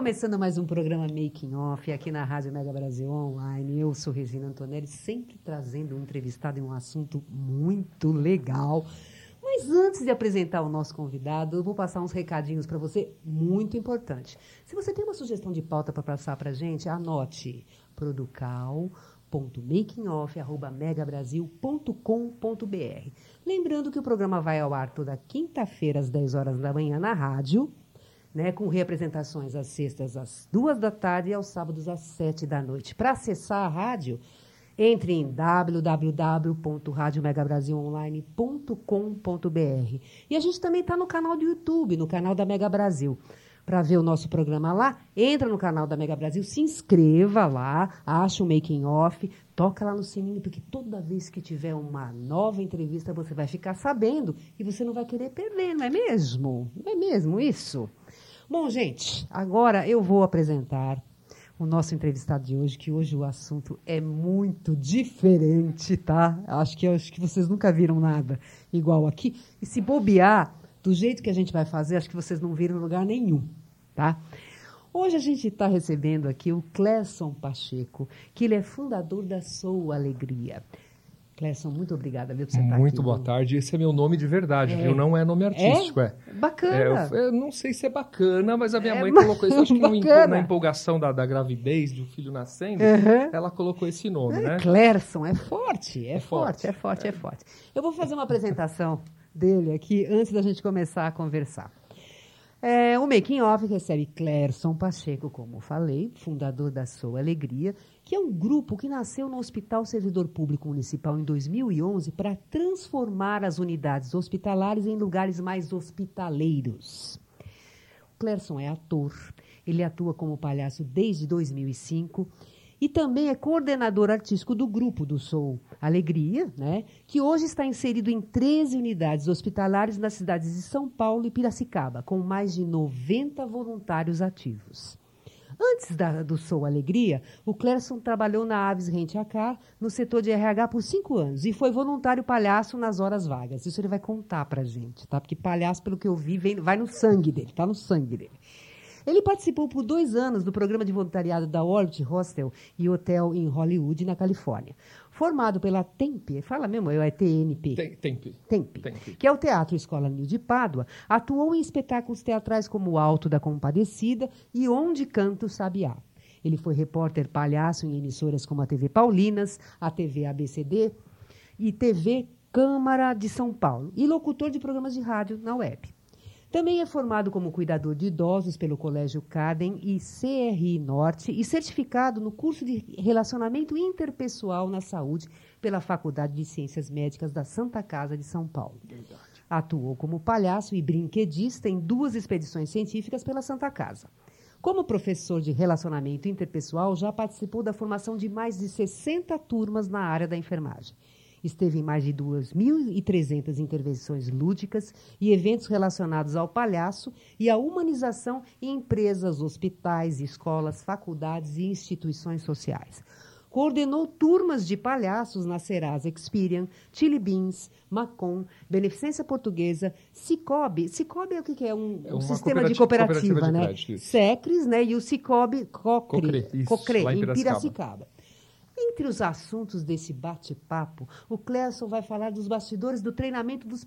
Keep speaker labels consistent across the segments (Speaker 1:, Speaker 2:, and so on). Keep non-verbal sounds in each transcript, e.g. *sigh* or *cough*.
Speaker 1: Começando mais um programa Making Off aqui na Rádio Mega Brasil Online. Eu sou Regina Antonelli, sempre trazendo um entrevistado em um assunto muito legal. Mas antes de apresentar o nosso convidado, eu vou passar uns recadinhos para você muito importante. Se você tem uma sugestão de pauta para passar para a gente, anote producal.makingoff.megabrasil.com.br. Lembrando que o programa vai ao ar toda quinta-feira às 10 horas da manhã na rádio né, com representações às sextas às duas da tarde e aos sábados às sete da noite. Para acessar a rádio, entre em www.radiomegabrasilonline.com.br. E a gente também está no canal do YouTube, no canal da Mega Brasil. Para ver o nosso programa lá, entra no canal da Mega Brasil, se inscreva lá, acha o making off, toca lá no sininho, porque toda vez que tiver uma nova entrevista, você vai ficar sabendo e você não vai querer perder, não é mesmo? Não é mesmo isso? Bom, gente, agora eu vou apresentar o nosso entrevistado de hoje, que hoje o assunto é muito diferente, tá? Acho que, acho que vocês nunca viram nada igual aqui. E se bobear, do jeito que a gente vai fazer, acho que vocês não viram lugar nenhum, tá? Hoje a gente está recebendo aqui o Clesson Pacheco, que ele é fundador da Sou Alegria. Clesson, muito obrigada, viu, por você estar
Speaker 2: Muito
Speaker 1: aqui,
Speaker 2: boa
Speaker 1: viu?
Speaker 2: tarde. Esse é meu nome de verdade,
Speaker 1: É.
Speaker 2: viu? Não é nome artístico, é.
Speaker 1: Bacana.
Speaker 2: É, eu, eu não sei se é bacana, mas a minha
Speaker 1: É
Speaker 2: mãe colocou isso, acho que *laughs* no na empolgação da, da gravidez do filho nascendo,
Speaker 1: Uhum.
Speaker 2: ela colocou esse nome,
Speaker 1: É,
Speaker 2: né?
Speaker 1: Clerson, é forte, é,
Speaker 2: É
Speaker 1: forte. é forte, é forte. Eu vou fazer uma apresentação dele aqui antes da gente começar a conversar. É, o Making Off recebe Clerson Pacheco, como falei, fundador da Sou Alegria, que é um grupo que nasceu no Hospital Servidor Público Municipal em 2011 para transformar as unidades hospitalares em lugares mais hospitaleiros. Clerson é ator, ele atua como palhaço desde 2005 e também é coordenador artístico do grupo do Sou Alegria, né, que hoje está inserido em 13 unidades hospitalares nas cidades de São Paulo e Piracicaba, com mais de 90 voluntários ativos. Antes da- do Sou Alegria, o Clerson trabalhou na Aves Rente Acar, no setor de RH, por cinco anos e foi voluntário palhaço nas horas vagas. Isso ele vai contar pra gente, tá? Porque palhaço, pelo que eu vi, vem- vai no sangue dele, tá no sangue dele. Ele participou por dois anos do programa de voluntariado da Orbit Hostel e Hotel em Hollywood, na Califórnia. Formado pela TEMP, fala mesmo, é TNP.
Speaker 2: Tem, tem.
Speaker 1: Tempe,
Speaker 2: Tempe.
Speaker 1: que é o Teatro Escola Nil de Pádua, atuou em espetáculos teatrais como o Alto da Compadecida e Onde Canto Sabiá. Ele foi repórter palhaço em emissoras como a TV Paulinas, a TV ABCD e TV Câmara de São Paulo e locutor de programas de rádio na web. Também é formado como cuidador de idosos pelo Colégio Caden e CRI Norte e certificado no curso de Relacionamento Interpessoal na Saúde pela Faculdade de Ciências Médicas da Santa Casa de São Paulo. Atuou como palhaço e brinquedista em duas expedições científicas pela Santa Casa. Como professor de relacionamento interpessoal, já participou da formação de mais de 60 turmas na área da enfermagem. Esteve em mais de 2.300 intervenções lúdicas e eventos relacionados ao palhaço e à humanização em empresas, hospitais, escolas, faculdades e instituições sociais. Coordenou turmas de palhaços na Serasa Experian, Chili Beans, Macon, Beneficência Portuguesa, Cicobi. Cicobi é o que, é? Um,
Speaker 2: É
Speaker 1: um sistema de
Speaker 2: cooperati-
Speaker 1: cooperativa,
Speaker 2: cooperativa de
Speaker 1: né?
Speaker 2: crédito, isso.
Speaker 1: Secres, né? E o Cicobi Cocre,
Speaker 2: Cocre, isso,
Speaker 1: Cocre,
Speaker 2: em Piracicaba.
Speaker 1: Piracicaba. Entre os assuntos desse bate-papo, o Cléson vai falar dos bastidores do treinamento dos,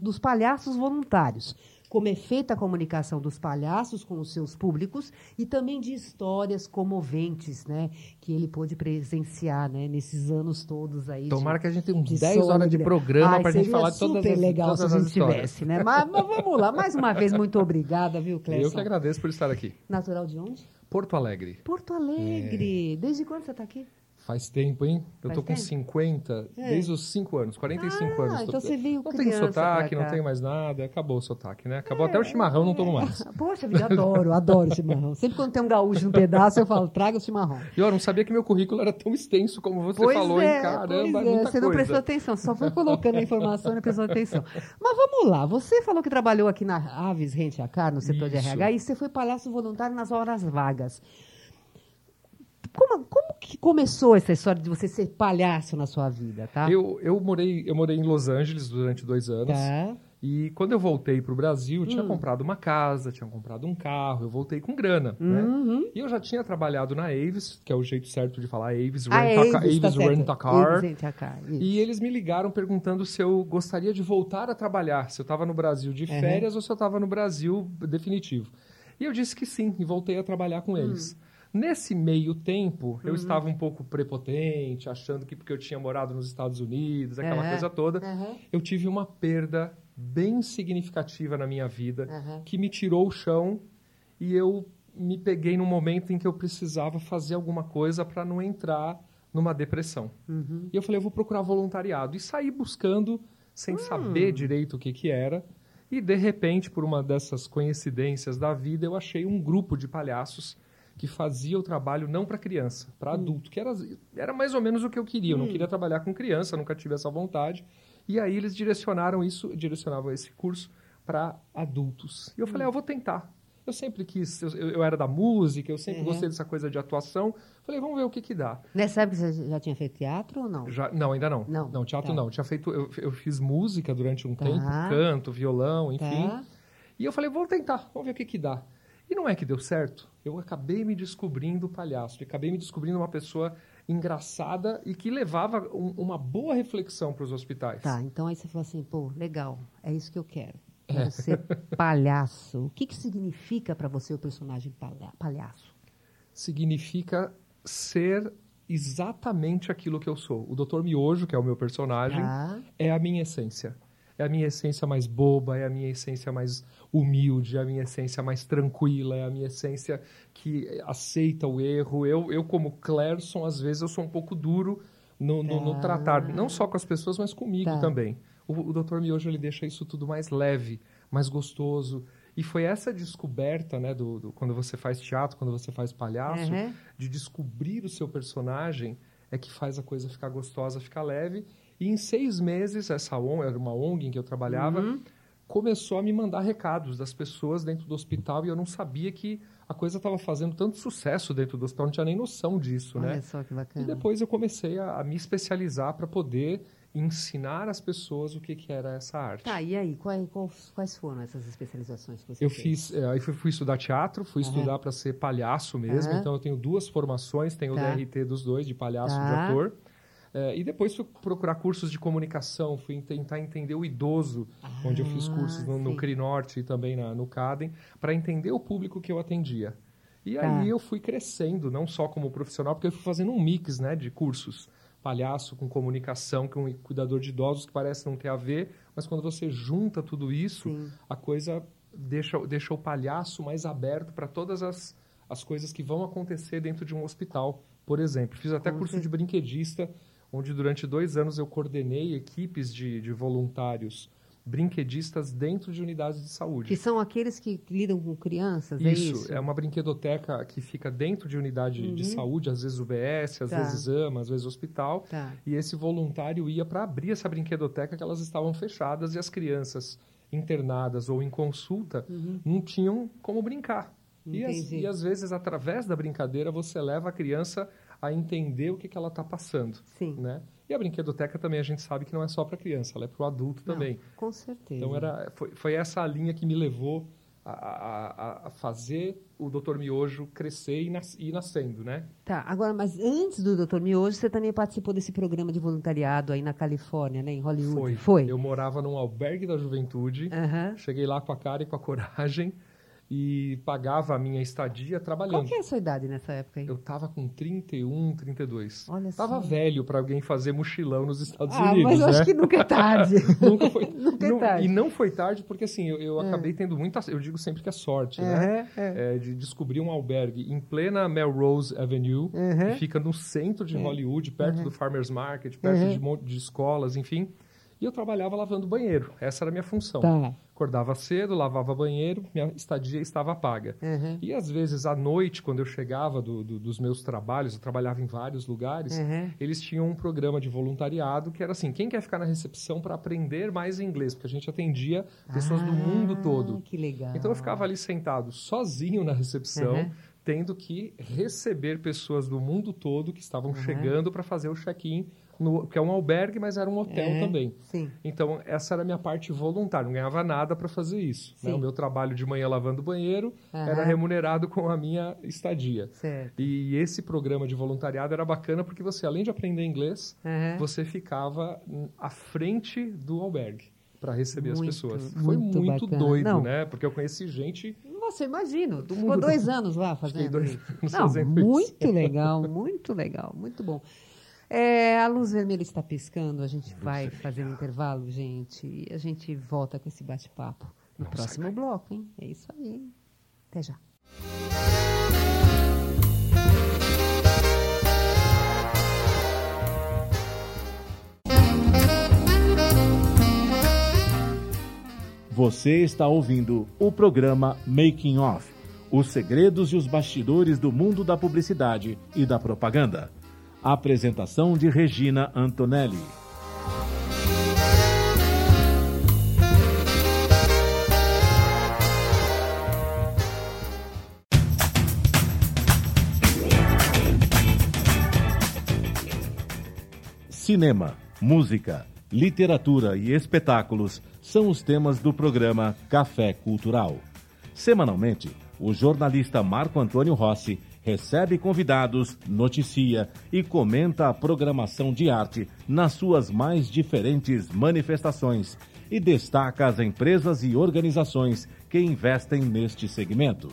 Speaker 1: dos palhaços voluntários, como é feita a comunicação dos palhaços com os seus públicos e também de histórias comoventes, né, que ele pôde presenciar, né, nesses anos todos aí.
Speaker 2: Tomara
Speaker 1: de-
Speaker 2: que a gente tenha uns
Speaker 1: de
Speaker 2: 10 horas de programa
Speaker 1: Ai,
Speaker 2: pra gente falar de todas
Speaker 1: super
Speaker 2: as,
Speaker 1: legal
Speaker 2: todas
Speaker 1: se a gente
Speaker 2: histórias.
Speaker 1: tivesse, né? Mas, mas vamos lá, mais uma vez, muito obrigada, viu, Cléson?
Speaker 2: Eu que agradeço por estar aqui.
Speaker 1: Natural de onde?
Speaker 2: Porto Alegre.
Speaker 1: Porto Alegre. Desde quando você está aqui?
Speaker 2: Faz tempo, hein? Eu
Speaker 1: Faz
Speaker 2: tô com
Speaker 1: tempo?
Speaker 2: 50,
Speaker 1: É.
Speaker 2: desde os 5 anos, 45
Speaker 1: Ah,
Speaker 2: anos.
Speaker 1: então você veio
Speaker 2: Não tenho sotaque, não tenho mais nada. Acabou o sotaque, né? Acabou até o chimarrão, não tomo mais.
Speaker 1: Poxa vida, adoro, adoro chimarrão. Sempre quando tem um gaúcho no pedaço, eu falo, traga o chimarrão.
Speaker 2: E eu não sabia que meu currículo era tão extenso como você
Speaker 1: Pois
Speaker 2: falou,
Speaker 1: é,
Speaker 2: hein? Caramba,
Speaker 1: pois
Speaker 2: é
Speaker 1: é, você não
Speaker 2: coisa.
Speaker 1: prestou atenção, só foi colocando a informação e não prestou atenção. Mas vamos lá, você falou que trabalhou aqui na Aves Rente a Car, no setor de
Speaker 2: Isso.
Speaker 1: RH, e você foi palhaço voluntário nas horas vagas. Como, como que começou essa história de você ser palhaço na sua vida, tá?
Speaker 2: Eu, eu, morei, eu morei em Los Angeles durante dois anos.
Speaker 1: Tá.
Speaker 2: E quando eu voltei para o Brasil, eu
Speaker 1: Hum.
Speaker 2: tinha comprado uma casa, tinha comprado um carro, eu voltei com grana, né?
Speaker 1: Uhum.
Speaker 2: E eu já tinha trabalhado na Avis, que é o jeito certo de falar Avis,
Speaker 1: A
Speaker 2: Rent a,
Speaker 1: Avis, tá.
Speaker 2: Rent a Car.
Speaker 1: Avis a Car.
Speaker 2: E eles me ligaram perguntando se eu gostaria de voltar a trabalhar, se eu estava no Brasil de
Speaker 1: Uhum.
Speaker 2: férias ou se eu estava no Brasil definitivo. E eu disse que sim, e voltei a trabalhar com eles. Nesse meio tempo, eu estava um pouco prepotente, achando que porque eu tinha morado nos Estados Unidos, aquela
Speaker 1: Uhum.
Speaker 2: coisa toda,
Speaker 1: Uhum.
Speaker 2: eu tive uma perda bem significativa na minha vida,
Speaker 1: Uhum.
Speaker 2: que me tirou o chão e eu me peguei num momento em que eu precisava fazer alguma coisa para não entrar numa depressão.
Speaker 1: Uhum.
Speaker 2: E eu falei, eu vou procurar voluntariado. E saí buscando, sem saber direito o que, que era. E, de repente, por uma dessas coincidências da vida, eu achei um grupo de palhaços que fazia o trabalho não para criança, para adulto, que era, era mais ou menos o que eu queria. Eu não queria trabalhar com criança, nunca tive essa vontade. E aí eles direcionaram isso, direcionavam esse curso para adultos. E eu falei, ah, eu vou tentar. Eu sempre quis, eu, eu era da música, eu sempre
Speaker 1: Uhum.
Speaker 2: gostei dessa coisa de atuação. Falei, vamos ver o que que dá.
Speaker 1: Nessa época você já tinha feito teatro ou não?
Speaker 2: Já, não, ainda não.
Speaker 1: Não,
Speaker 2: teatro
Speaker 1: tá.
Speaker 2: não. Tinha feito, eu, eu fiz música durante um
Speaker 1: Tá.
Speaker 2: tempo, canto, violão, enfim.
Speaker 1: Tá.
Speaker 2: E eu falei, vou tentar, vamos ver o que que dá. E não é que deu certo. Eu acabei me descobrindo palhaço, acabei me descobrindo uma pessoa engraçada e que levava um- uma boa reflexão para os hospitais.
Speaker 1: Tá, então aí você falou assim, pô, legal, é isso que eu quero. Quero ser palhaço. O que, que significa para você o personagem palha- palhaço?
Speaker 2: Significa ser exatamente aquilo que eu sou. O Dr. Miojo, que é o meu personagem,
Speaker 1: Tá.
Speaker 2: é a minha essência. É a minha essência mais boba, é a minha essência mais humilde, é a minha essência mais tranquila, é a minha essência que aceita o erro. Eu, eu como Clerson, às vezes, eu sou um pouco duro no, no- no
Speaker 1: Tá.
Speaker 2: tratar, não só com as pessoas, mas comigo
Speaker 1: Tá.
Speaker 2: também. O, o Dr. Miojo, ele deixa isso tudo mais leve, mais gostoso. E foi essa descoberta, né, do, do- quando você faz teatro, quando você faz palhaço,
Speaker 1: Uhum.
Speaker 2: de descobrir o seu personagem é que faz a coisa ficar gostosa, ficar leve. E em seis meses, essa ONG, era uma ONG em que eu trabalhava,
Speaker 1: Uhum.
Speaker 2: começou a me mandar recados das pessoas dentro do hospital e eu não sabia que a coisa estava fazendo tanto sucesso dentro do hospital, não tinha nem noção disso,
Speaker 1: Olha
Speaker 2: né?
Speaker 1: só que
Speaker 2: E
Speaker 1: bacana.
Speaker 2: depois eu comecei a, a me especializar para poder ensinar às pessoas o que, que era essa arte.
Speaker 1: Tá, e aí, quais, quais, foram essas especializações que você
Speaker 2: Eu
Speaker 1: fez?
Speaker 2: fiz, é, aí fui, estudar teatro, fui
Speaker 1: Aham.
Speaker 2: estudar para ser palhaço mesmo,
Speaker 1: Aham.
Speaker 2: então eu tenho duas formações, tenho
Speaker 1: Tá.
Speaker 2: o DRT dos dois, de palhaço e de
Speaker 1: Tá.
Speaker 2: ator. É, e depois fui procurar cursos de comunicação, fui tentar entender o idoso, onde eu fiz
Speaker 1: Ah,
Speaker 2: cursos no, no. CRINorte e também na, no CADEM, para entender o público que eu atendia. E
Speaker 1: Tá.
Speaker 2: aí eu fui crescendo, não só como profissional, porque eu fui fazendo um mix né, de cursos. Palhaço com comunicação, com um cuidador de idosos, que parece não ter a ver, mas quando você junta tudo isso,
Speaker 1: Sim.
Speaker 2: a coisa deixa, deixa o palhaço mais aberto para todas as, as coisas que vão acontecer dentro de um hospital, por exemplo. Fiz até
Speaker 1: Com
Speaker 2: curso
Speaker 1: certeza.
Speaker 2: de brinquedista, onde durante dois anos eu coordenei equipes de, de voluntários brinquedistas dentro de unidades de saúde.
Speaker 1: Que são aqueles que lidam com crianças, é
Speaker 2: Isso,
Speaker 1: isso?
Speaker 2: é uma brinquedoteca que fica dentro de unidade de saúde, às vezes UBS, às
Speaker 1: Uhum. Tá.
Speaker 2: vezes AMA, às vezes hospital.
Speaker 1: Tá.
Speaker 2: E esse voluntário ia para abrir essa brinquedoteca que elas estavam fechadas e as crianças internadas ou em consulta não tinham como brincar. E, as-
Speaker 1: Uhum.
Speaker 2: E às vezes, através da brincadeira, você leva a criança a entender o que, que ela está passando.
Speaker 1: Sim.
Speaker 2: Né? E a brinquedoteca também a gente sabe que não é só para criança, ela é para o adulto
Speaker 1: Não,
Speaker 2: também.
Speaker 1: Com certeza.
Speaker 2: Então era, foi, foi essa a linha que me levou a, a- a- fazer o Dr. Miojo crescer e, nas, e ir nascendo, né?
Speaker 1: Tá, agora, mas antes do Dr. Miojo, você também participou desse programa de voluntariado aí na Califórnia, né, em Hollywood.
Speaker 2: Foi. Eu morava num albergue da juventude, cheguei lá com a cara e com a coragem e pagava a minha estadia
Speaker 1: Qual
Speaker 2: trabalhando.
Speaker 1: que é a sua idade nessa época aí?
Speaker 2: Eu tava com 31, 32.
Speaker 1: Olha
Speaker 2: Tava velho para alguém fazer mochilão nos Estados
Speaker 1: Ah,
Speaker 2: Unidos,
Speaker 1: mas eu
Speaker 2: né?
Speaker 1: acho que nunca é tarde. *laughs*
Speaker 2: Nunca foi. *laughs*
Speaker 1: Nunca é
Speaker 2: não-
Speaker 1: tarde.
Speaker 2: E não foi tarde porque assim, eu, eu acabei tendo muita, eu digo sempre que é sorte, né?
Speaker 1: É.
Speaker 2: É, de descobrir um albergue em plena Melrose Avenue, que fica no centro de Hollywood, perto do Farmers Market, perto de, de escolas, enfim. E eu trabalhava lavando banheiro. Essa era a minha função.
Speaker 1: Tá.
Speaker 2: Acordava cedo, lavava banheiro, minha estadia estava paga.
Speaker 1: Uhum.
Speaker 2: E às vezes à noite, quando eu chegava do- do- dos meus trabalhos, eu trabalhava em vários lugares,
Speaker 1: Uhum.
Speaker 2: eles tinham um programa de voluntariado que era assim: quem quer ficar na recepção para aprender mais inglês? Porque a gente atendia pessoas do mundo
Speaker 1: Ah,
Speaker 2: todo.
Speaker 1: Que legal.
Speaker 2: Então eu ficava ali sentado sozinho na recepção,
Speaker 1: Uhum.
Speaker 2: tendo que receber pessoas do mundo todo que estavam
Speaker 1: Uhum.
Speaker 2: chegando para fazer o check-in, no- que é um albergue, mas era um hotel
Speaker 1: Uhum.
Speaker 2: também.
Speaker 1: Sim.
Speaker 2: Então, essa era a minha parte voluntária, não ganhava nada para fazer isso. né? O meu trabalho de manhã lavando banheiro era remunerado com a minha estadia.
Speaker 1: Certo.
Speaker 2: E esse programa de voluntariado era bacana porque você, além de aprender inglês, você ficava à frente do albergue para receber
Speaker 1: Muito,
Speaker 2: as pessoas. Foi
Speaker 1: muito
Speaker 2: muito, doido,
Speaker 1: Não.
Speaker 2: né? Porque eu conheci gente
Speaker 1: Nossa, imagino. Tu ficou dois anos lá
Speaker 2: Fiquei
Speaker 1: fazendo
Speaker 2: dois
Speaker 1: isso.
Speaker 2: anos
Speaker 1: Não,
Speaker 2: fazendo isso.
Speaker 1: muito legal, muito legal, muito bom. É, a luz vermelha está piscando, a gente vai fazer um intervalo, gente, e a gente volta com esse bate-papo no próximo bloco, hein? É isso aí. Até já.
Speaker 3: Você está ouvindo o programa Making Off Os segredos e os bastidores do mundo da publicidade e da propaganda. Apresentação de Regina Antonelli. Cinema, música, literatura e espetáculos são os temas do programa Café Cultural. Semanalmente, o jornalista Marco Antônio Rossi recebe convidados, noticia e comenta a programação de arte nas suas mais diferentes manifestações e destaca as empresas e organizações que investem neste segmento.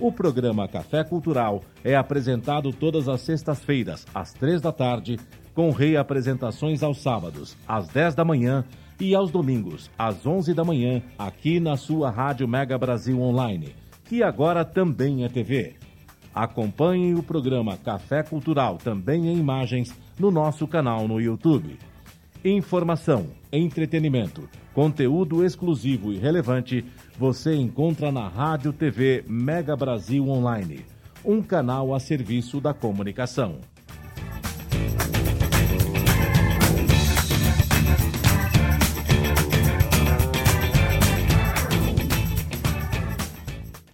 Speaker 3: O programa Café Cultural é apresentado todas as sextas-feiras, às três da tarde, com reapresentações aos sábados, às 10 da manhã e aos domingos, às 11 da manhã, aqui na sua Rádio Mega Brasil Online, que agora também é TV. Acompanhe o programa Café Cultural também em imagens no nosso canal no YouTube. Informação, entretenimento, conteúdo exclusivo e relevante você encontra na Rádio TV Mega Brasil Online, um canal a serviço da comunicação.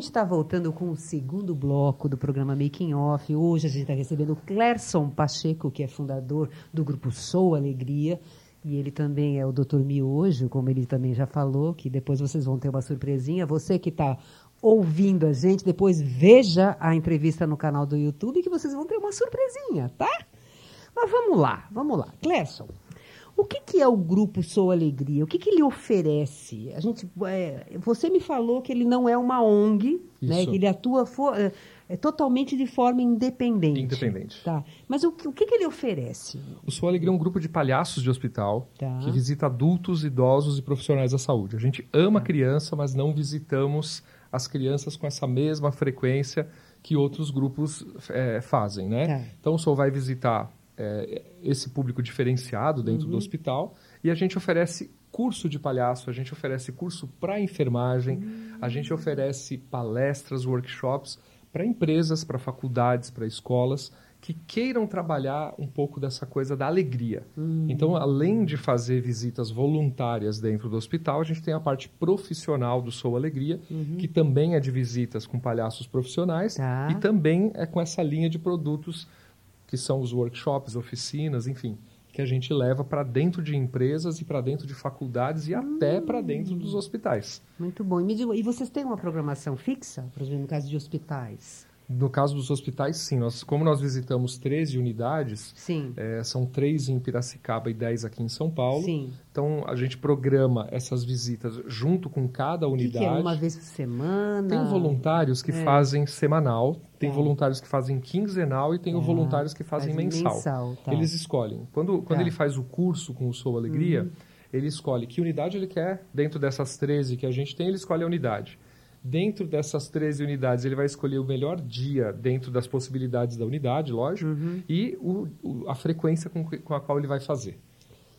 Speaker 1: Gente está voltando com o segundo bloco do programa Making Off. Hoje a gente está recebendo o Clerson Pacheco, que é fundador do grupo Sou Alegria. E ele também é o Dr. Miojo, como ele também já falou, que depois vocês vão ter uma surpresinha. Você que está ouvindo a gente, depois veja a entrevista no canal do YouTube, que vocês vão ter uma surpresinha, tá? Mas vamos lá, vamos lá. Clerson, o que, que é o grupo Sou Alegria? O que, que ele oferece? A gente, é, você me falou que ele não é uma ONG, né? Que ele atua fo- é, é totalmente de forma independente.
Speaker 2: Independente.
Speaker 1: Tá. Mas o, que- o que, que ele oferece?
Speaker 2: O Sua Alegria é um grupo de palhaços de hospital
Speaker 1: Tá.
Speaker 2: que visita adultos, idosos e profissionais da saúde. A gente ama criança, mas não visitamos as crianças com essa mesma frequência que outros grupos é, fazem, né?
Speaker 1: Tá.
Speaker 2: Então o Soul vai visitar é, esse público diferenciado dentro do hospital e a gente oferece curso de palhaço, a gente oferece curso para enfermagem, a gente oferece palestras, workshops para empresas, para faculdades, para escolas que queiram trabalhar um pouco dessa coisa da alegria. Então, além de fazer visitas voluntárias dentro do hospital, a gente tem a parte profissional do Sou Alegria, que também é de visitas com palhaços profissionais
Speaker 1: Tá.
Speaker 2: e também é com essa linha de produtos que são os workshops, oficinas, enfim, que a gente leva para dentro de empresas e para dentro de faculdades e até para dentro dos hospitais.
Speaker 1: Muito bom. E, me diga, e vocês têm uma programação fixa, por exemplo, no caso de hospitais?
Speaker 2: No caso dos hospitais, sim. Nós, como nós visitamos 13 unidades, é, são três em Piracicaba e 10 aqui em São Paulo.
Speaker 1: Sim.
Speaker 2: Então, a gente programa essas visitas junto com cada
Speaker 1: O que,
Speaker 2: unidade.
Speaker 1: que é? Uma vez por semana?
Speaker 2: Tem voluntários que fazem semanal, tem
Speaker 1: Tá.
Speaker 2: voluntários que fazem quinzenal e tem
Speaker 1: Ah,
Speaker 2: voluntários que fazem
Speaker 1: fazem
Speaker 2: mensal.
Speaker 1: mensal, tá.
Speaker 2: Eles escolhem. Quando,
Speaker 1: Tá. Uhum.
Speaker 2: ele faz o curso com o Sou Alegria, ele escolhe que unidade ele quer. Dentro dessas 13 que a gente tem, ele escolhe a unidade. Dentro dessas 13 unidades, ele vai escolher o melhor dia dentro das possibilidades da unidade, lógico,
Speaker 1: Uhum.
Speaker 2: e o- o- a frequência com, com a qual ele vai fazer.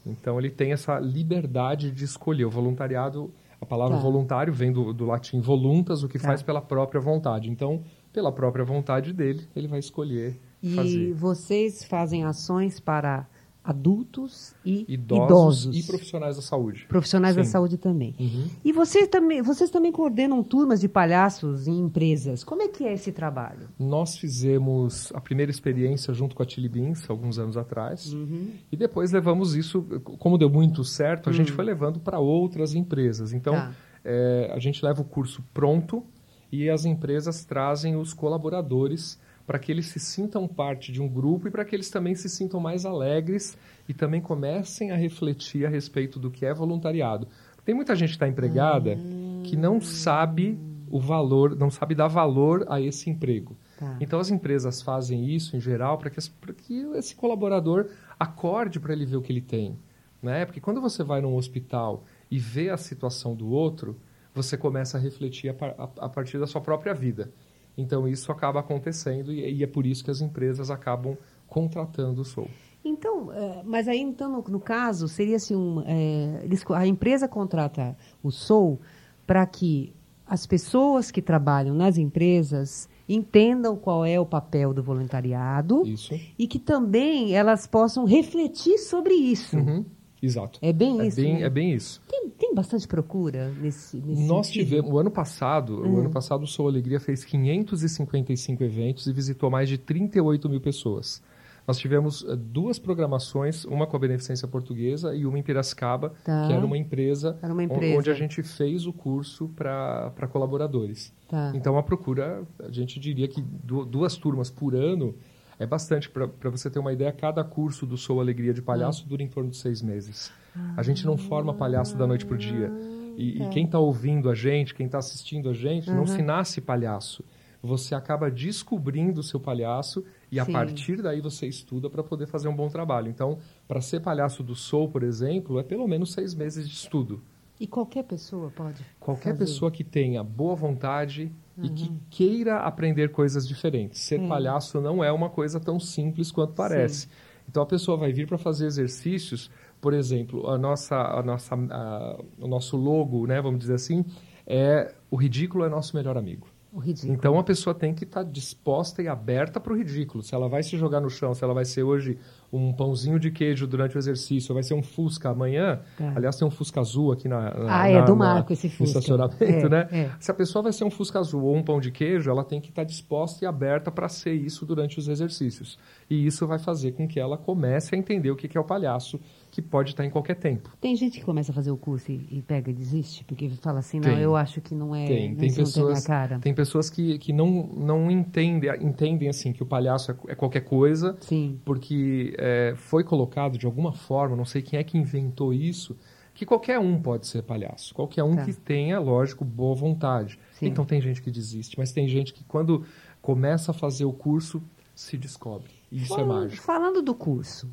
Speaker 2: Então, ele tem essa liberdade de escolher. O voluntariado, a palavra
Speaker 1: Tá.
Speaker 2: voluntário vem do, do latim voluntas, o que
Speaker 1: Tá.
Speaker 2: faz pela própria vontade. Então, pela própria vontade dele, ele vai escolher
Speaker 1: E
Speaker 2: fazer.
Speaker 1: vocês fazem ações para adultos e
Speaker 2: Idosos,
Speaker 1: idosos.
Speaker 2: e profissionais da saúde.
Speaker 1: Profissionais da
Speaker 2: Sim.
Speaker 1: saúde também.
Speaker 2: Uhum.
Speaker 1: E você também, vocês também coordenam turmas de palhaços em empresas. Como é que é esse trabalho?
Speaker 2: Nós fizemos a primeira experiência junto com a Chili Beans, alguns anos atrás,
Speaker 1: Uhum.
Speaker 2: e depois levamos isso, como deu muito certo, a gente foi levando para outras empresas. Então,
Speaker 1: Hum. Tá.
Speaker 2: é, a gente leva o curso pronto e as empresas trazem os colaboradores para que eles se sintam parte de um grupo e para que eles também se sintam mais alegres e também comecem a refletir a respeito do que é voluntariado. Tem muita gente que está empregada que não sabe o valor, não sabe dar valor a esse emprego.
Speaker 1: Tá.
Speaker 2: Então as empresas fazem isso em geral para que, que esse colaborador acorde para ele ver o que ele tem. Né? Porque quando você vai num hospital e vê a situação do outro, você começa a refletir a, a- a partir da sua própria vida. Então isso acaba acontecendo e, e é por isso que as empresas acabam contratando o Soul.
Speaker 1: Então, eh, mas aí então no, no caso seria assim um, co- a empresa contrata o Soul para que as pessoas que trabalham nas empresas entendam qual é o papel do voluntariado
Speaker 2: Isso.
Speaker 1: e que também elas possam refletir sobre isso.
Speaker 2: Uhum. Exato.
Speaker 1: É bem
Speaker 2: é
Speaker 1: isso.
Speaker 2: Bem,
Speaker 1: né?
Speaker 2: é bem isso.
Speaker 1: Tem, tem bastante procura nesse, nesse
Speaker 2: Nós
Speaker 1: sentido?
Speaker 2: tivemos, o ano passado,
Speaker 1: Hum.
Speaker 2: o ano passado o Sou Alegria fez 555 eventos e visitou mais de 38 mil pessoas. Nós tivemos eh, duas programações, uma com a Beneficência Portuguesa e uma em Piracicaba,
Speaker 1: Tá.
Speaker 2: que era uma empresa,
Speaker 1: Era uma empresa.
Speaker 2: onde a gente fez o curso para colaboradores.
Speaker 1: Tá.
Speaker 2: Então a procura, a gente diria que du- duas turmas por ano é bastante. Para você ter uma ideia, cada curso do Sou Alegria de
Speaker 1: Hum.
Speaker 2: Palhaço dura em torno de seis meses. A gente não forma palhaço da noite para o dia. E,
Speaker 1: Tá.
Speaker 2: e quem está ouvindo a gente, quem está assistindo a gente, não se nasce palhaço. Você acaba descobrindo o seu palhaço e a
Speaker 1: Sim.
Speaker 2: partir daí você estuda para poder fazer um bom trabalho. Então, para ser palhaço do Soul, por exemplo, é pelo menos seis meses de estudo.
Speaker 1: E qualquer pessoa pode
Speaker 2: Qualquer
Speaker 1: fazer?
Speaker 2: pessoa que tenha boa vontade e que queira aprender coisas diferentes. Ser palhaço não é uma coisa tão simples quanto parece. Então a pessoa vai vir para fazer exercícios, por exemplo, a nossa, a nossa, a- o nosso logo, né, vamos dizer assim, é o ridículo é nosso melhor amigo. Então a pessoa tem que estar disposta e aberta para o ridículo. Se ela vai se jogar no chão, se ela vai ser hoje um pãozinho de queijo durante o exercício, ou vai ser um Fusca amanhã.
Speaker 1: Tá.
Speaker 2: Aliás, tem um Fusca azul aqui na, na-
Speaker 1: Ah, é
Speaker 2: na-
Speaker 1: do
Speaker 2: na-
Speaker 1: Marco esse
Speaker 2: no
Speaker 1: Fusca.
Speaker 2: estacionamento,
Speaker 1: É,
Speaker 2: né?
Speaker 1: é.
Speaker 2: Se a pessoa vai ser um Fusca azul ou um pão de queijo, ela tem que estar disposta e aberta para ser isso durante os exercícios. E isso vai fazer com que ela comece a entender o que que é o palhaço, que pode estar em qualquer tempo.
Speaker 1: Tem gente que começa a fazer o curso e, e pega e desiste, porque fala assim, não,
Speaker 2: Tem.
Speaker 1: eu acho que não é,
Speaker 2: Tem,
Speaker 1: tem minha
Speaker 2: pessoas,
Speaker 1: cara.
Speaker 2: tem pessoas que, que não, não entendem, entendem assim que o palhaço é, é qualquer coisa,
Speaker 1: Sim.
Speaker 2: porque é, foi colocado de alguma forma, não sei quem é que inventou isso, que qualquer um pode ser palhaço, qualquer um
Speaker 1: Tá.
Speaker 2: que tenha, lógico, boa vontade.
Speaker 1: Sim.
Speaker 2: Então tem gente que desiste, mas tem gente que quando começa a fazer o curso se descobre. E isso é
Speaker 1: Falando-
Speaker 2: mágico.
Speaker 1: Falando do curso,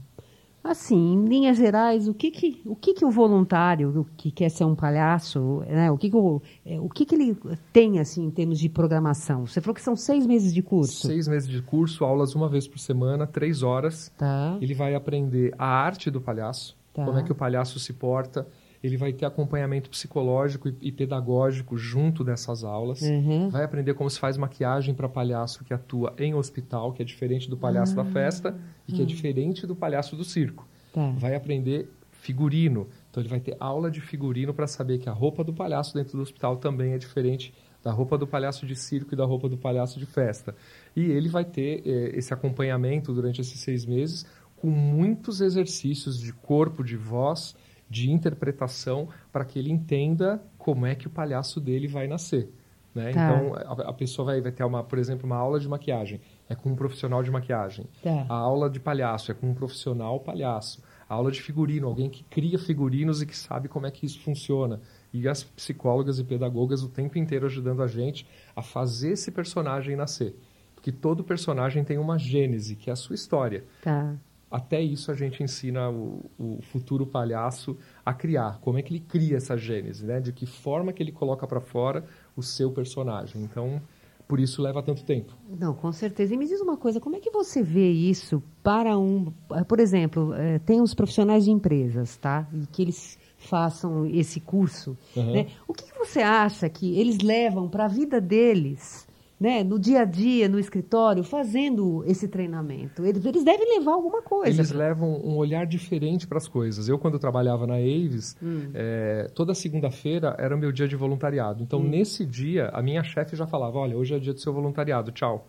Speaker 1: Assim, em linhas gerais, o que que o, que que o voluntário que quer ser um palhaço, né, o, que que, o, é, o que que ele tem, assim, em termos de programação? Você falou que são seis meses de curso.
Speaker 2: Seis meses de curso, aulas uma vez por semana, três horas.
Speaker 1: Tá.
Speaker 2: Ele vai aprender a arte do palhaço,
Speaker 1: Tá.
Speaker 2: como é que o palhaço se porta. Ele vai ter acompanhamento psicológico e, e pedagógico junto dessas aulas.
Speaker 1: Uhum.
Speaker 2: Vai aprender como se faz maquiagem para palhaço que atua em hospital, que é diferente do palhaço da festa e que é diferente do palhaço do circo.
Speaker 1: Tá.
Speaker 2: Vai aprender figurino. Então ele vai ter aula de figurino para saber que a roupa do palhaço dentro do hospital também é diferente da roupa do palhaço de circo e da roupa do palhaço de festa. E ele vai ter eh, esse acompanhamento durante esses seis meses com muitos exercícios de corpo, de voz, de interpretação, para que ele entenda como é que o palhaço dele vai nascer. Né?
Speaker 1: Tá.
Speaker 2: Então, a, a pessoa vai, vai ter, uma, por exemplo, uma aula de maquiagem, é com um profissional de maquiagem.
Speaker 1: Tá.
Speaker 2: A aula de palhaço é com um profissional palhaço. A aula de figurino, alguém que cria figurinos e que sabe como é que isso funciona. E as psicólogas e pedagogas o tempo inteiro ajudando a gente a fazer esse personagem nascer. Porque todo personagem tem uma gênese, que é a sua história.
Speaker 1: Tá.
Speaker 2: Até isso a gente ensina o, o futuro palhaço a criar. Como é que ele cria essa gênese, né? De que forma que ele coloca para fora o seu personagem. Então, por isso leva tanto tempo.
Speaker 1: Não, com certeza. E me diz uma coisa, como é que você vê isso para um... Por exemplo, eh, tem os profissionais de empresas, tá? E que eles façam esse curso.
Speaker 2: Uhum.
Speaker 1: né? O que você acha que eles levam para a vida deles, né? no dia a dia, no escritório, fazendo esse treinamento? Eles, eles devem levar alguma coisa.
Speaker 2: Eles levam um olhar diferente para as coisas. Eu, quando trabalhava na Aves, eh, toda segunda-feira era meu dia de voluntariado. Então, nesse dia, a minha chefe já falava, olha, hoje é dia do seu voluntariado, tchau.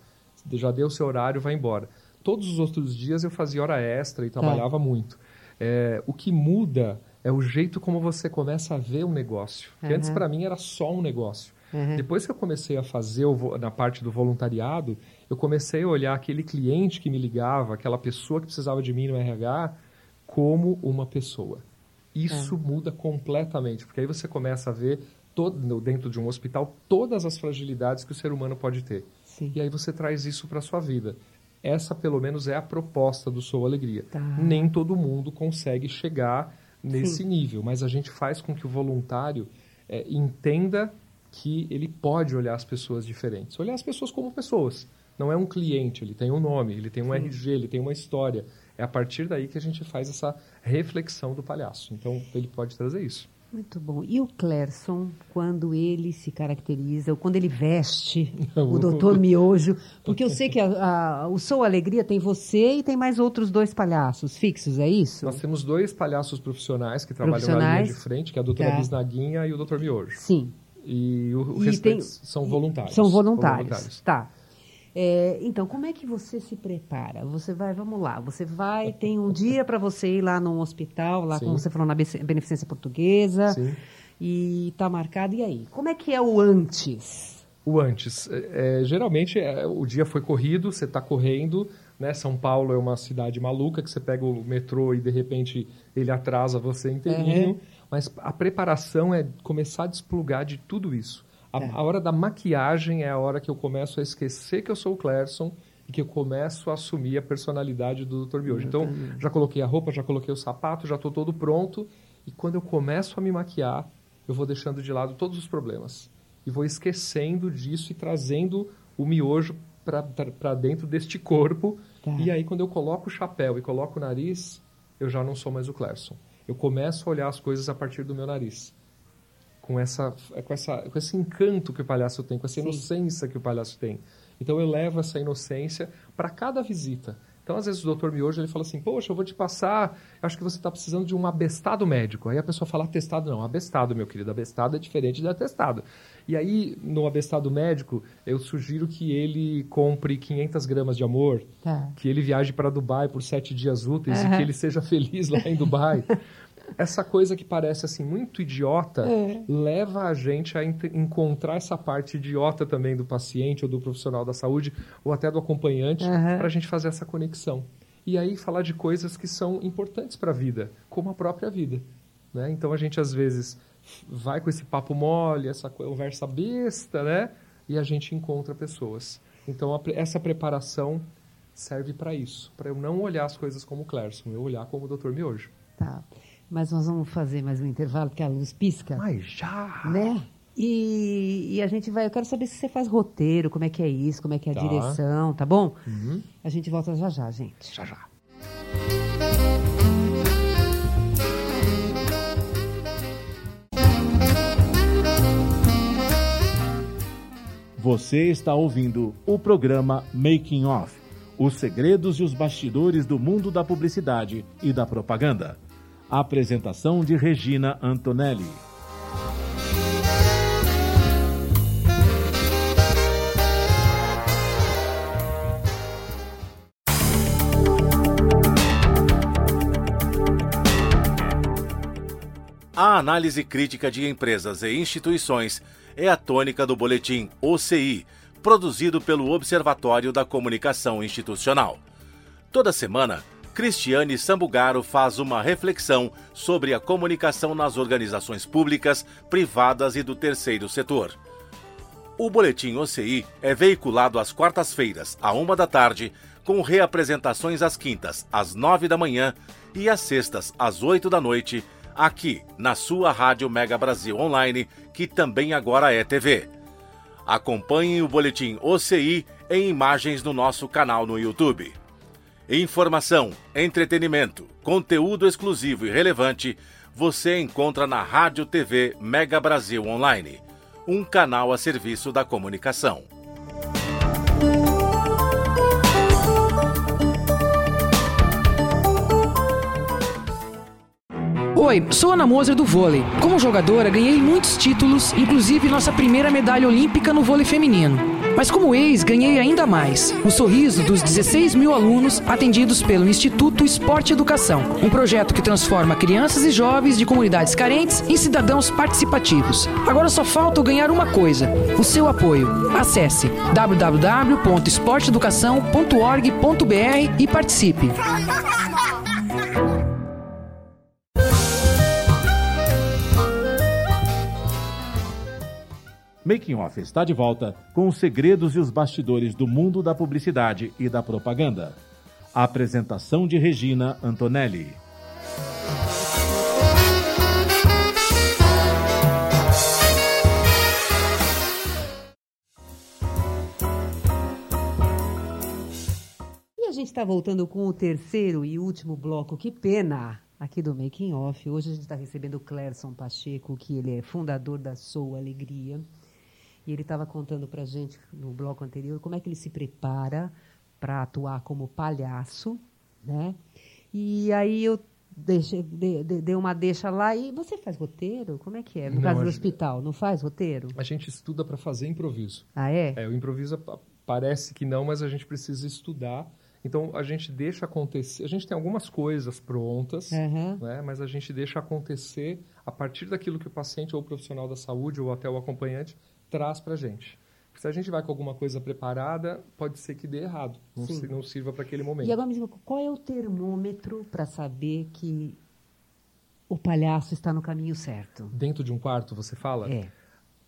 Speaker 2: Já deu o seu horário, vai embora. Todos os outros dias eu fazia hora extra e trabalhava muito. Eh, o que muda é o jeito como você começa a ver o negócio. Que antes, para mim, era só um negócio.
Speaker 1: Uhum.
Speaker 2: Depois que eu comecei a fazer o na parte do voluntariado, eu comecei a olhar aquele cliente que me ligava, aquela pessoa que precisava de mim no RH, como uma pessoa. Isso muda completamente, porque aí você começa a ver todo, dentro de um hospital todas as fragilidades que o ser humano pode ter.
Speaker 1: Sim.
Speaker 2: E aí você traz isso para sua vida. Essa, pelo menos, é a proposta do Sou Alegria.
Speaker 1: Tá.
Speaker 2: Nem todo mundo consegue chegar nesse
Speaker 1: Sim.
Speaker 2: nível, mas a gente faz com que o voluntário eh, entenda que ele pode olhar as pessoas diferentes. Olhar as pessoas como pessoas. Não é um cliente, ele tem um nome, ele tem um RG, ele tem uma história. É a partir daí que a gente faz essa reflexão do palhaço. Então, ele pode trazer isso.
Speaker 1: Muito bom. E o Clerson, quando ele se caracteriza, ou quando ele veste o Doutor Miojo, porque eu *laughs* sei que a- a- o Sou Alegria tem você e tem mais outros dois palhaços fixos, é isso?
Speaker 2: Nós temos dois palhaços profissionais que trabalham na linha
Speaker 1: Profissionais.
Speaker 2: de frente, que é a doutora
Speaker 1: Tá.
Speaker 2: Bisnaguinha e o doutor Miojo.
Speaker 1: Sim.
Speaker 2: E o, o
Speaker 1: E
Speaker 2: restante
Speaker 1: tem-
Speaker 2: são voluntários.
Speaker 1: São voluntários. Tá. É, então, como é que você se prepara? Você vai, vamos lá, você vai, tem um dia para você ir lá num hospital, lá
Speaker 2: Sim.
Speaker 1: como você falou, na Beneficência Portuguesa,
Speaker 2: Sim.
Speaker 1: e tá marcado, e aí? Como é que é o antes?
Speaker 2: O antes. É, é, geralmente é, o dia foi corrido, você está correndo, né? São Paulo é uma cidade maluca que você pega o metrô e de repente ele atrasa você inteirinho.
Speaker 1: Uhum.
Speaker 2: Mas a preparação é começar a desplugar de tudo isso. A,
Speaker 1: Tá.
Speaker 2: a hora da maquiagem é a hora que eu começo a esquecer que eu sou o Clerson e que eu começo a assumir a personalidade do Dr. Miojo. Então, já coloquei a roupa, já coloquei o sapato, já estou todo pronto. E quando eu começo a me maquiar, eu vou deixando de lado todos os problemas. E vou esquecendo disso e trazendo o miojo para dentro deste corpo.
Speaker 1: Tá.
Speaker 2: E aí, quando eu coloco o chapéu e coloco o nariz, eu já não sou mais o Clerson. Eu começo a olhar as coisas a partir do meu nariz. Com, essa, com, essa, com esse encanto que o palhaço tem, com essa
Speaker 1: Sim.
Speaker 2: inocência que o palhaço tem. Então, eu levo essa inocência para cada visita. Então, às vezes, o doutor Miojo ele fala assim: Poxa, eu vou te passar, acho que você está precisando de um abestado médico. Aí a pessoa fala: Atestado não, abestado, meu querido. Abestado é diferente de atestado. E aí, no abestado médico, eu sugiro que ele compre 500 gramas de amor,
Speaker 1: Tá.
Speaker 2: que ele viaje para Dubai por sete dias úteis e
Speaker 1: Aham.
Speaker 2: que ele seja feliz lá em Dubai. *laughs* Essa coisa que parece assim muito idiota
Speaker 1: É.
Speaker 2: leva a gente a encontrar essa parte idiota também do paciente ou do profissional da saúde ou até do acompanhante
Speaker 1: Aham.
Speaker 2: para a gente fazer essa conexão. E aí falar de coisas que são importantes para a vida, como a própria vida. Né? Então a gente às vezes vai com esse papo mole, essa conversa besta, né? E a gente encontra pessoas. Então a essa preparação serve para isso, para eu não olhar as coisas como Clerson, eu olhar como o Dr. Miojo.
Speaker 1: Tá. Mas nós vamos fazer mais um intervalo, porque a luz pisca.
Speaker 2: Mas já!
Speaker 1: Né? E, e a gente vai. Eu quero saber se você faz roteiro, como é que é isso, como é que é a
Speaker 2: Tá.
Speaker 1: direção, tá bom?
Speaker 2: Uhum.
Speaker 1: A gente volta já já, gente.
Speaker 2: Já já.
Speaker 3: Você está ouvindo o programa Making Off Os segredos e os bastidores do mundo da publicidade e da propaganda. Apresentação de Regina Antonelli.
Speaker 4: A análise crítica de empresas e instituições é a tônica do boletim OCI, produzido pelo Observatório da Comunicação Institucional. Toda semana, Cristiane Sambugaro faz uma reflexão sobre a comunicação nas organizações públicas, privadas e do terceiro setor. O boletim OCI é veiculado às quartas-feiras, à uma da tarde, com reapresentações às quintas, às nove da manhã e às sextas, às oito da noite, aqui na sua Rádio Mega Brasil Online, que também agora é TV. Acompanhe o boletim OCI em imagens no nosso canal no YouTube. Informação, entretenimento, conteúdo exclusivo e relevante você encontra na Rádio TV Mega Brasil Online, um canal a serviço da comunicação.
Speaker 5: Oi, sou Ana Moser do vôlei. Como jogadora, ganhei muitos títulos, inclusive nossa primeira medalha olímpica no vôlei feminino. Mas como ex, ganhei ainda mais. O sorriso dos 16 mil alunos atendidos pelo Instituto Esporte Educação, um projeto que transforma crianças e jovens de comunidades carentes em cidadãos participativos. Agora só falta ganhar uma coisa: o seu apoio. Acesse www.esporteeducação.org.br e participe.
Speaker 3: Making Off está de volta com os segredos e os bastidores do mundo da publicidade e da propaganda. A apresentação de Regina Antonelli.
Speaker 1: E a gente está voltando com o terceiro e último bloco, que pena, aqui do Making Off. Hoje a gente está recebendo o Clerson Pacheco, que ele é fundador da Sou Alegria. E ele estava contando para a gente no bloco anterior como é que ele se prepara para atuar como palhaço, né? E aí eu deixei, de- de- dei uma deixa lá e você faz roteiro? Como é que é? No
Speaker 2: Não,
Speaker 1: caso do hospital, não faz roteiro?
Speaker 2: A gente estuda para fazer improviso.
Speaker 1: Ah, é?
Speaker 2: É, o improviso pa- parece que não, mas a gente precisa estudar. Então a gente deixa acontecer. A gente tem algumas coisas prontas,
Speaker 1: Aham.
Speaker 2: né? mas a gente deixa acontecer a partir daquilo que o paciente ou o profissional da saúde ou até o acompanhante traz para a gente. Porque se a gente vai com alguma coisa preparada, pode ser que dê errado, não, se- não sirva para aquele momento.
Speaker 1: E agora me diga, qual é o termômetro para saber que o palhaço está no caminho certo?
Speaker 2: Dentro de um quarto, você fala
Speaker 1: É.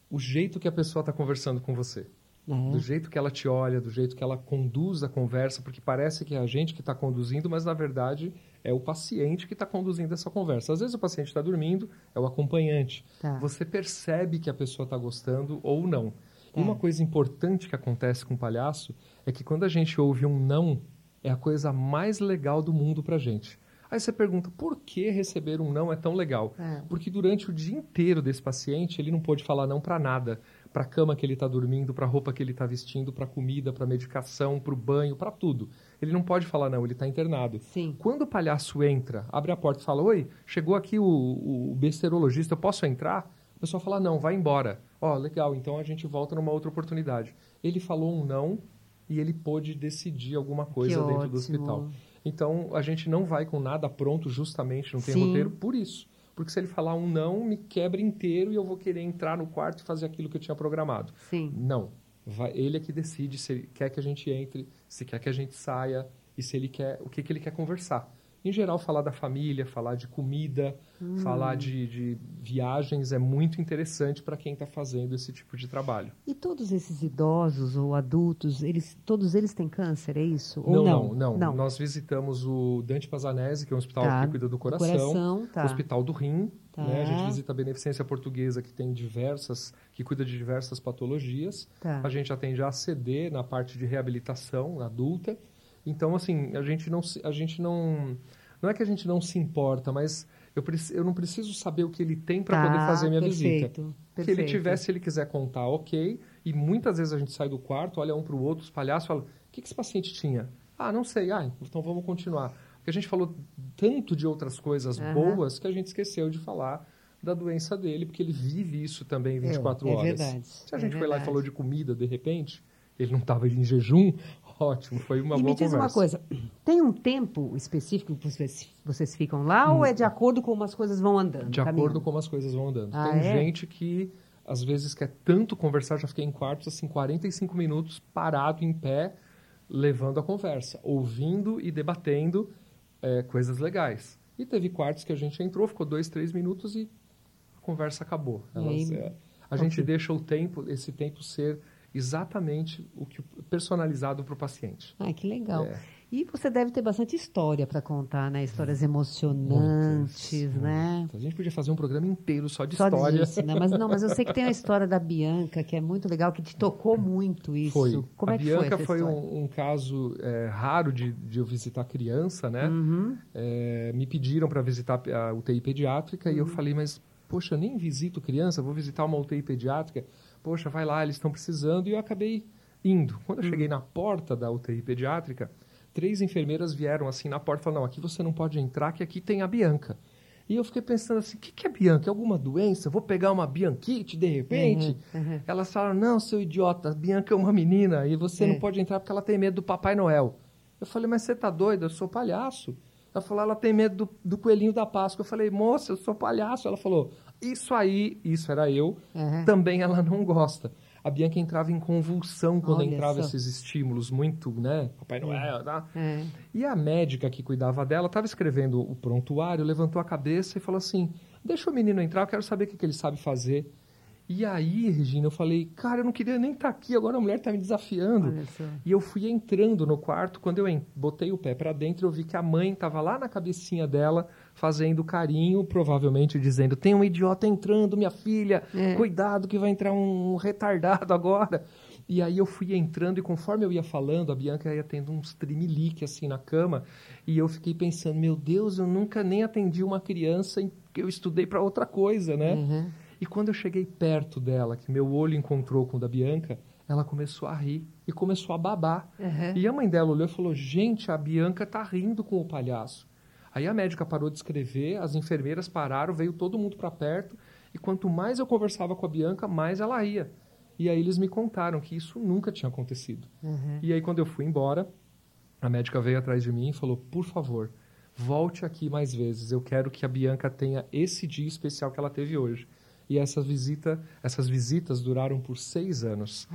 Speaker 2: o jeito que a pessoa está conversando com você.
Speaker 1: É.
Speaker 2: Do jeito que ela te olha, do jeito que ela conduz a conversa, porque parece que é a gente que está conduzindo, mas na verdade é o paciente que está conduzindo essa conversa. Às vezes o paciente está dormindo, é o acompanhante.
Speaker 1: Tá.
Speaker 2: Você percebe que a pessoa está gostando ou não. E
Speaker 1: É.
Speaker 2: uma coisa importante que acontece com o palhaço é que quando a gente ouve um não, é a coisa mais legal do mundo pra gente. Aí você pergunta, por que receber um não é tão legal?
Speaker 1: É.
Speaker 2: Porque durante o dia inteiro desse paciente, ele não pôde falar não para nada. Para a cama que ele está dormindo, para a roupa que ele está vestindo, para a comida, para a medicação, para o banho, para tudo. Ele não pode falar não, ele está internado.
Speaker 1: Sim.
Speaker 2: Quando o palhaço entra, abre a porta e fala: Oi, chegou aqui o, o besterologista, eu posso entrar? A pessoa fala: Não, vai embora. Ó, legal, então a gente volta numa outra oportunidade. Ele falou um não e ele pôde decidir alguma coisa
Speaker 1: Que
Speaker 2: dentro do
Speaker 1: ótimo.
Speaker 2: hospital. Então a gente não vai com nada pronto, justamente, não tem
Speaker 1: Sim.
Speaker 2: roteiro, por isso. Porque se ele falar um não, me quebra inteiro e eu vou querer entrar no quarto e fazer aquilo que eu tinha programado.
Speaker 1: Sim.
Speaker 2: Não. Vai- ele é que decide se ele quer que a gente entre, se quer que a gente saia e se ele quer o que, que ele quer conversar. Em geral, falar da família, falar de comida, falar de, de viagens é muito interessante para quem está fazendo esse tipo de trabalho.
Speaker 1: E todos esses idosos ou adultos, eles, todos eles têm câncer, é isso?
Speaker 2: Não,
Speaker 1: ou
Speaker 2: não,
Speaker 1: não,
Speaker 2: não, Nós visitamos o Dante Pazanese, que é um hospital
Speaker 1: Tá,
Speaker 2: que cuida do
Speaker 1: do
Speaker 2: coração,
Speaker 1: coração, tá.
Speaker 2: o Hospital do Rim,
Speaker 1: Tá.
Speaker 2: né? A gente visita a Beneficência Portuguesa, que tem diversas, que cuida de diversas patologias.
Speaker 1: Tá.
Speaker 2: A gente atende a ACD na parte de reabilitação adulta. Então, assim, a gente não, a gente não, não é que a gente não se importa, mas eu, eu não preciso saber o que ele tem para
Speaker 1: Tá,
Speaker 2: poder fazer minha
Speaker 1: perfeito,
Speaker 2: visita. Se ele
Speaker 1: perfeito.
Speaker 2: tiver, se ele quiser contar, ok. E muitas vezes a gente sai do quarto, olha um para o outro, os palhaços, fala: o que, que esse paciente tinha? Ah, não sei. Ah, então vamos continuar. Porque a gente falou tanto de outras coisas
Speaker 1: Aham.
Speaker 2: boas que a gente esqueceu de falar da doença dele, porque ele vive isso também 24
Speaker 1: é
Speaker 2: horas.
Speaker 1: verdade,
Speaker 2: Se a
Speaker 1: é
Speaker 2: gente foi lá e
Speaker 1: verdade.
Speaker 2: falou de comida, de repente, ele não estava em jejum, ótimo, foi uma
Speaker 1: e
Speaker 2: boa
Speaker 1: me diz
Speaker 2: conversa.
Speaker 1: uma coisa, tem um tempo específico que vocês, vocês ficam lá ou é de acordo com como as coisas vão andando?
Speaker 2: Hum. De
Speaker 1: caminhando?
Speaker 2: acordo com como as coisas vão andando.
Speaker 1: Ah,
Speaker 2: Tem
Speaker 1: é?
Speaker 2: gente que, às vezes, quer tanto conversar, já fiquei em quartos, assim, 45 minutos parado, em pé, levando a conversa, ouvindo e debatendo é, coisas legais. E teve quartos que a gente entrou, ficou dois, três minutos e a conversa acabou. Elas, é, a gente deixa o tempo, esse tempo ser exatamente o que personalizado para o paciente.
Speaker 1: Ah, que legal.
Speaker 2: É.
Speaker 1: E você deve ter bastante história para contar, né? Histórias emocionantes, né?
Speaker 2: A gente podia fazer um programa inteiro só de
Speaker 1: Só
Speaker 2: história.
Speaker 1: disso, né? Mas não, mas eu sei que tem a *laughs* história da Bianca, que é muito legal, que te tocou muito isso.
Speaker 2: Foi.
Speaker 1: Como
Speaker 2: a
Speaker 1: é que
Speaker 2: Bianca
Speaker 1: foi?
Speaker 2: foi, um, um caso é, raro de, de eu visitar criança, né?
Speaker 1: Uhum.
Speaker 2: É, me pediram para visitar a UTI pediátrica e eu
Speaker 1: Uhum.
Speaker 2: falei, mas poxa, eu nem visito criança, vou visitar uma UTI pediátrica. Poxa, vai lá, eles estão precisando. E eu acabei indo. Quando eu
Speaker 1: Uhum.
Speaker 2: cheguei na porta da UTI pediátrica, três enfermeiras vieram assim na porta e falaram, não, aqui você não pode entrar, que aqui tem a Bianca. E eu fiquei pensando assim, o que, que é Bianca? É alguma doença? Vou pegar uma Bianquite de repente?
Speaker 1: Uhum, uhum.
Speaker 2: Elas falaram, não, seu idiota, Bianca é uma menina e você
Speaker 1: É.
Speaker 2: não pode entrar porque ela tem medo do Papai Noel. Eu falei, mas você tá doida? Eu sou palhaço. Ela falou, ela tem medo do, do coelhinho da Páscoa. Eu falei, moça, eu sou palhaço. Ela falou, isso aí, isso era eu,
Speaker 1: Uhum.
Speaker 2: também ela não gosta. A Bianca entrava em convulsão quando
Speaker 1: Olha
Speaker 2: entrava
Speaker 1: só.
Speaker 2: esses estímulos muito, né? Papai Noel, tá?
Speaker 1: É.
Speaker 2: E a médica que cuidava dela estava escrevendo o prontuário, levantou a cabeça e falou assim: Deixa o menino entrar, eu quero saber o que, que ele sabe fazer. E aí, Regina, eu falei: Cara, eu não queria nem estar aqui, agora a mulher está me desafiando. E eu fui entrando no quarto, quando eu botei o pé para dentro, eu vi que a mãe estava lá na cabecinha dela, fazendo carinho, provavelmente dizendo: Tem um idiota entrando, minha filha,
Speaker 1: É.
Speaker 2: cuidado que vai entrar um retardado agora. E aí eu fui entrando e conforme eu ia falando, a Bianca ia tendo uns trimelique assim na cama, e eu fiquei pensando: Meu Deus, eu nunca nem atendi uma criança em que eu estudei para outra coisa, né?
Speaker 1: Uhum.
Speaker 2: E quando eu cheguei perto dela, que meu olho encontrou com o da Bianca, ela começou a rir e começou a babar.
Speaker 1: Uhum.
Speaker 2: E a mãe dela olhou e falou: Gente, a Bianca tá rindo com o palhaço. Aí a médica parou de escrever, as enfermeiras pararam, veio todo mundo para perto. E quanto mais eu conversava com a Bianca, mais ela ria. E aí eles me contaram que isso nunca tinha acontecido.
Speaker 1: Uhum.
Speaker 2: E aí quando eu fui embora, a médica veio atrás de mim e falou: Por favor, volte aqui mais vezes. Eu quero que a Bianca tenha esse dia especial que ela teve hoje. E essa visita, essas visitas duraram por seis anos.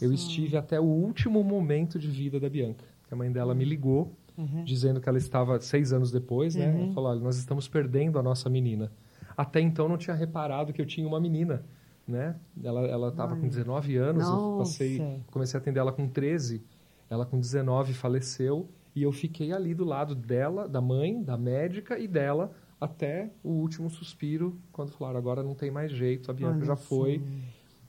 Speaker 2: Eu estive até o último momento de vida da Bianca. A mãe dela me ligou,
Speaker 1: Uhum.
Speaker 2: dizendo que ela estava seis anos depois, né? Ela falou: Olha, nós estamos perdendo a nossa menina. Até então não tinha reparado que eu tinha uma menina, né? Ela estava com 19 anos, eu passei,
Speaker 1: Nossa.
Speaker 2: comecei a atender ela com 13. Ela com 19 faleceu e eu fiquei ali do lado dela, da mãe, da médica e dela até o último suspiro, quando falaram agora não tem mais jeito, a Bianca
Speaker 1: Olha
Speaker 2: já foi.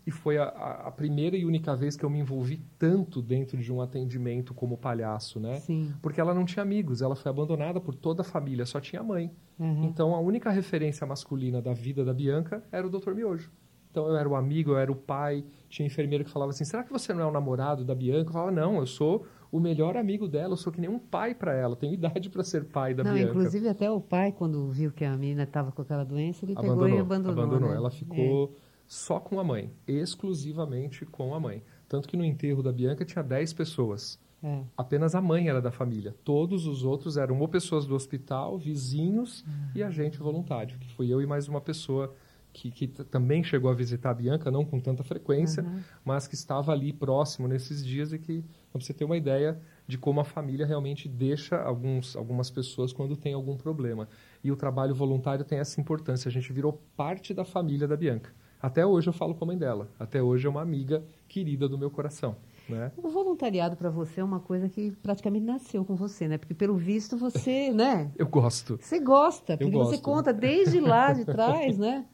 Speaker 2: E foi a, a- primeira e única vez que eu me envolvi tanto dentro de um atendimento como palhaço, né?
Speaker 1: Sim.
Speaker 2: Porque ela não tinha amigos, ela foi abandonada por toda a família, só tinha mãe.
Speaker 1: Uhum.
Speaker 2: Então a única referência masculina da vida da Bianca era o Dr. Miojo. Então eu era o amigo, eu era o pai, tinha enfermeira que falava assim: será que você não é o namorado da Bianca? Eu falava: não, eu sou o melhor amigo dela, eu sou que nem um pai para ela, tenho idade para ser pai da
Speaker 1: Não,
Speaker 2: Bianca.
Speaker 1: inclusive até o pai, quando viu que a menina estava com aquela doença, ele pegou
Speaker 2: abandonou,
Speaker 1: e abandonou. né?
Speaker 2: Ela ficou só com a mãe, exclusivamente com a mãe. Tanto que no enterro da Bianca tinha 10 pessoas.
Speaker 1: É.
Speaker 2: Apenas a mãe era da família. Todos os outros eram ou pessoas do hospital, vizinhos e agente voluntário, que fui eu e mais uma pessoa que, que também chegou a visitar a Bianca, não com tanta frequência, uhum. mas que estava ali próximo nesses dias e que, para você ter uma ideia de como a família realmente deixa alguns, algumas pessoas quando tem algum problema. E o trabalho voluntário tem essa importância. A gente virou parte da família da Bianca. Até hoje eu falo com a mãe dela. Até hoje é uma amiga querida do meu coração. Né?
Speaker 1: O voluntariado para você é uma coisa que praticamente nasceu com você, né? Porque pelo visto você, *laughs* né?
Speaker 2: Eu gosto.
Speaker 1: Você gosta, porque você conta desde lá de *laughs* trás, né?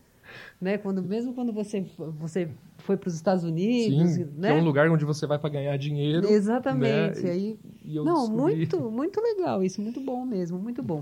Speaker 1: né? Quando mesmo quando você você foi para os Estados Unidos,
Speaker 2: Sim,
Speaker 1: né?
Speaker 2: Que é um lugar onde você vai para ganhar dinheiro.
Speaker 1: Exatamente.
Speaker 2: Né?
Speaker 1: Aí,
Speaker 2: e, e
Speaker 1: não,
Speaker 2: descobri...
Speaker 1: muito *laughs* muito legal isso, muito bom mesmo, muito bom.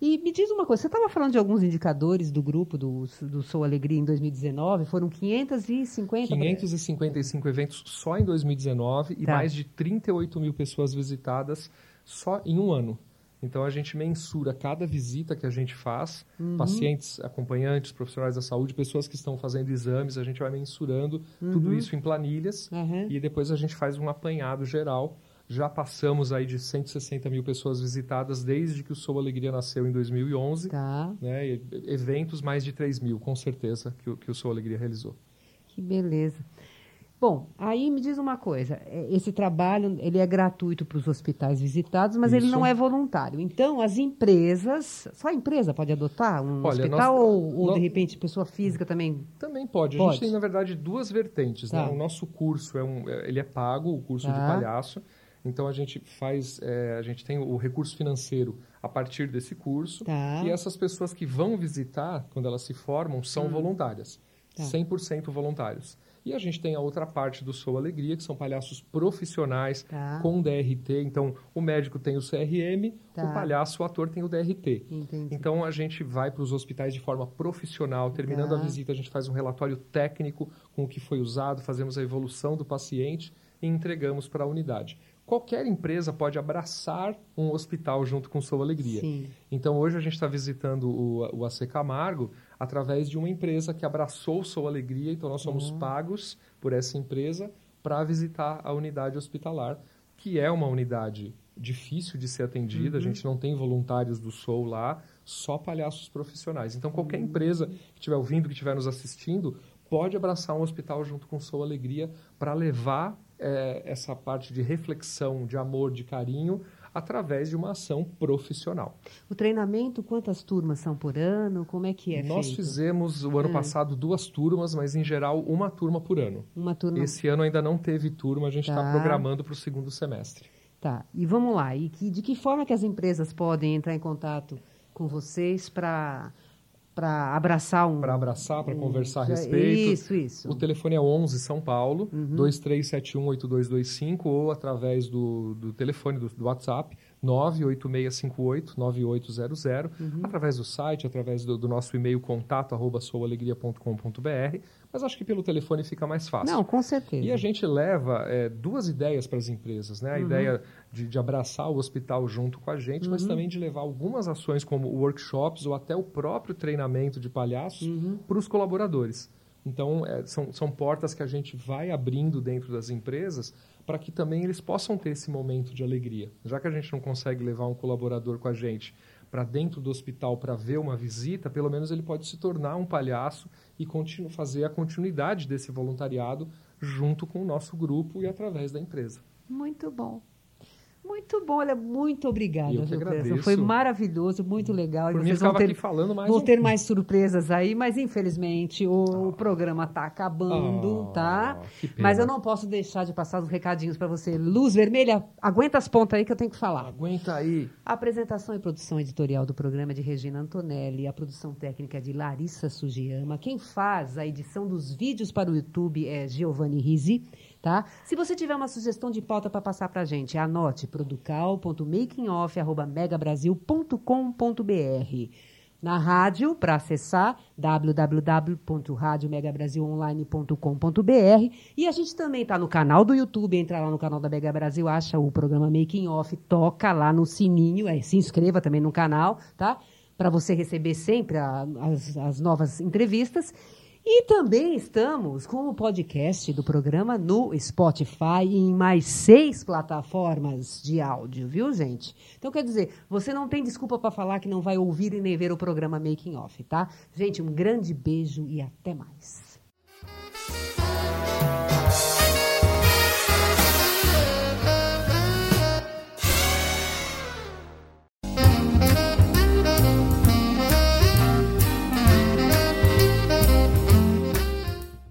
Speaker 1: E me diz uma coisa, você estava falando de alguns indicadores do grupo do, do Sou Alegria em 2019, foram 550?
Speaker 2: 555 eventos só em 2019 tá. e mais de 38 mil pessoas visitadas só em um ano. Então a gente mensura cada visita que a gente faz, uhum. pacientes, acompanhantes, profissionais da saúde, pessoas que estão fazendo exames, a gente vai mensurando uhum. tudo isso em planilhas uhum. e depois a gente faz um apanhado geral já passamos aí de 160 mil pessoas visitadas desde que o Sou Alegria nasceu em 2011.
Speaker 1: Tá.
Speaker 2: Né? eventos, mais de 3 mil, com certeza, que, que o Sou Alegria realizou.
Speaker 1: Que beleza. Bom, aí me diz uma coisa, é, esse trabalho ele é gratuito para os hospitais visitados, mas Isso. ele não é voluntário. Então, as empresas, só a empresa pode adotar um Olha, hospital nós, ou, ou nós, de repente pessoa física também?
Speaker 2: Também pode. pode. A gente tem na verdade duas vertentes. Né? Tá. Né? O nosso curso é um, é, ele é pago, o curso tá. de palhaço. Então a gente faz, é, a gente tem o recurso financeiro a partir desse curso
Speaker 1: tá.
Speaker 2: e essas pessoas que vão visitar quando elas se formam são hum. voluntárias, tá. 100% voluntários. E a gente tem a outra parte do Sou Alegria, que são palhaços profissionais
Speaker 1: tá.
Speaker 2: com DRT. Então, o médico tem o CRM, tá. o palhaço, o ator tem o DRT.
Speaker 1: Entendi.
Speaker 2: Então, a gente vai para os hospitais de forma profissional. Terminando
Speaker 1: tá.
Speaker 2: a visita, a gente faz um relatório técnico com o que foi usado, fazemos a evolução do paciente e entregamos para a unidade qualquer empresa pode abraçar um hospital junto com sua alegria.
Speaker 1: Sim.
Speaker 2: Então, hoje a gente está visitando o, o AC Camargo através de uma empresa que abraçou sua alegria. Então, nós somos uhum. pagos por essa empresa para visitar a unidade hospitalar, que é uma unidade difícil de ser atendida. Uhum. A gente não tem voluntários do Soul lá, só palhaços profissionais. Então, qualquer uhum. empresa que estiver ouvindo, que estiver nos assistindo, pode abraçar um hospital junto com sua alegria para levar é, essa parte de reflexão, de amor, de carinho, através de uma ação profissional.
Speaker 1: O treinamento, quantas turmas são por ano? Como é que é
Speaker 2: Nós
Speaker 1: feito?
Speaker 2: fizemos o ano é. passado duas turmas, mas em geral uma turma por ano.
Speaker 1: Uma turma.
Speaker 2: Esse ano ainda não teve turma, a gente está tá programando para o segundo semestre.
Speaker 1: Tá. E vamos lá. E que, de que forma que as empresas podem entrar em contato com vocês para para abraçar um.
Speaker 2: Para abraçar, para um, conversar a respeito.
Speaker 1: Isso, isso.
Speaker 2: O telefone é 11 São Paulo, uhum. 23718225 ou através do, do telefone do, do WhatsApp 98658-9800, uhum. através do site, através do, do nosso e-mail contato, arroba soualegria.com.br, mas acho que pelo telefone fica mais fácil.
Speaker 1: Não, com certeza.
Speaker 2: E a gente leva é, duas ideias para as empresas, né? A uhum. ideia de, de, abraçar o hospital junto com a gente, uhum. mas também de levar algumas ações como workshops ou até o próprio treinamento de palhaços
Speaker 1: uhum.
Speaker 2: para os colaboradores. Então, é, são, são portas que a gente vai abrindo dentro das empresas para que também eles possam ter esse momento de alegria. Já que a gente não consegue levar um colaborador com a gente para dentro do hospital para ver uma visita, pelo menos ele pode se tornar um palhaço e fazer a continuidade desse voluntariado junto com o nosso grupo e através da empresa.
Speaker 1: Muito bom. Muito bom, olha, muito obrigada.
Speaker 2: Eu.
Speaker 1: Foi maravilhoso, muito legal.
Speaker 2: Por Vocês mim, vão ter, falando mais
Speaker 1: vão
Speaker 2: um...
Speaker 1: ter mais surpresas aí, mas infelizmente o oh. programa está acabando, oh, tá? Mas eu não posso deixar de passar os recadinhos para você. Luz Vermelha, aguenta as pontas aí que eu tenho que falar.
Speaker 2: Aguenta aí.
Speaker 1: A apresentação e produção editorial do programa é de Regina Antonelli, a produção técnica é de Larissa Sugiyama. Quem faz a edição dos vídeos para o YouTube é Giovanni Risi. Tá? Se você tiver uma sugestão de pauta para passar para a gente, anote producal.makingoff.megabrasil.com.br. Na rádio, para acessar, www.radiomegabrasilonline.com.br. E a gente também está no canal do YouTube, entra lá no canal da Mega Brasil, acha o programa Making Off, toca lá no sininho, é, se inscreva também no canal, tá? Para você receber sempre a, as, as novas entrevistas. E também estamos com o podcast do programa no Spotify e em mais seis plataformas de áudio, viu, gente? Então, quer dizer, você não tem desculpa para falar que não vai ouvir e nem ver o programa Making Off, tá? Gente, um grande beijo e até mais.